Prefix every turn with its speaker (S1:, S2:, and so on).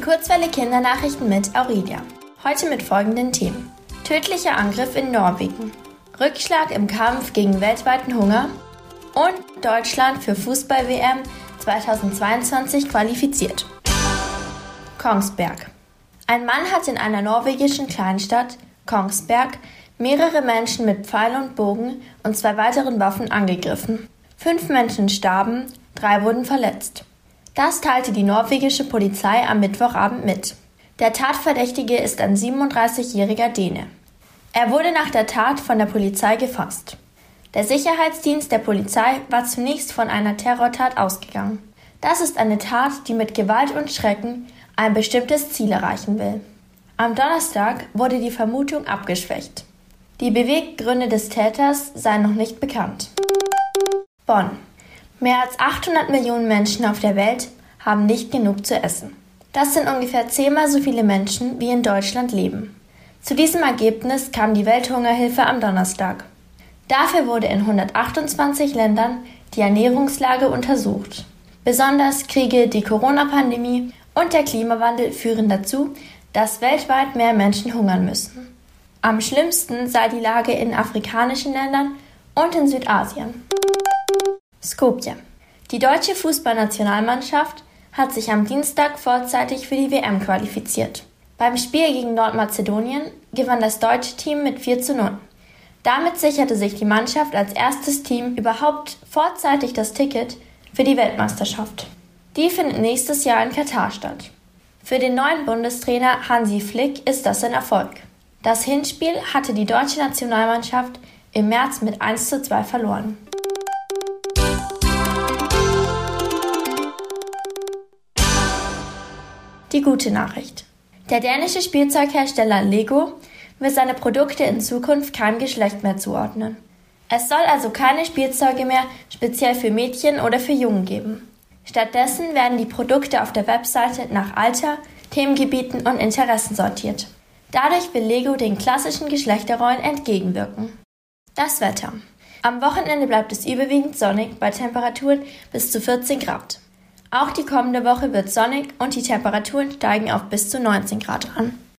S1: Die Kurzwelle Kindernachrichten mit Aurelia. Heute mit folgenden Themen. Tödlicher Angriff in Norwegen. Rückschlag im Kampf gegen weltweiten Hunger. Und Deutschland für Fußball-WM 2022 qualifiziert. Kongsberg. Ein Mann hat in einer norwegischen Kleinstadt, Kongsberg, mehrere Menschen mit Pfeil und Bogen und zwei weiteren Waffen angegriffen. Fünf Menschen starben, drei wurden verletzt. Das teilte die norwegische Polizei am Mittwochabend mit. Der Tatverdächtige ist ein 37-jähriger Däne. Er wurde nach der Tat von der Polizei gefasst. Der Sicherheitsdienst der Polizei war zunächst von einer Terrortat ausgegangen. Das ist eine Tat, die mit Gewalt und Schrecken ein bestimmtes Ziel erreichen will. Am Donnerstag wurde die Vermutung abgeschwächt. Die Beweggründe des Täters seien noch nicht bekannt. Bonn. Mehr als 800 Millionen Menschen auf der Welt haben nicht genug zu essen. Das sind ungefähr zehnmal so viele Menschen, wie in Deutschland leben. Zu diesem Ergebnis kam die Welthungerhilfe am Donnerstag. Dafür wurde in 128 Ländern die Ernährungslage untersucht. Besonders Kriege, die Corona-Pandemie und der Klimawandel führen dazu, dass weltweit mehr Menschen hungern müssen. Am schlimmsten sei die Lage in afrikanischen Ländern und in Südasien. Skopje. Die deutsche Fußballnationalmannschaft hat sich am Dienstag vorzeitig für die WM qualifiziert. Beim Spiel gegen Nordmazedonien gewann das deutsche Team mit 4 zu 0. Damit sicherte sich die Mannschaft als erstes Team überhaupt vorzeitig das Ticket für die Weltmeisterschaft. Die findet nächstes Jahr in Katar statt. Für den neuen Bundestrainer Hansi Flick ist das ein Erfolg. Das Hinspiel hatte die deutsche Nationalmannschaft im März mit 1 zu 2 verloren. Die gute Nachricht. Der dänische Spielzeughersteller Lego will seine Produkte in Zukunft keinem Geschlecht mehr zuordnen. Es soll also keine Spielzeuge mehr speziell für Mädchen oder für Jungen geben. Stattdessen werden die Produkte auf der Webseite nach Alter, Themengebieten und Interessen sortiert. Dadurch will Lego den klassischen Geschlechterrollen entgegenwirken. Das Wetter. Am Wochenende bleibt es überwiegend sonnig bei Temperaturen bis zu 14 Grad. Auch die kommende Woche wird sonnig und die Temperaturen steigen auf bis zu 19 Grad an.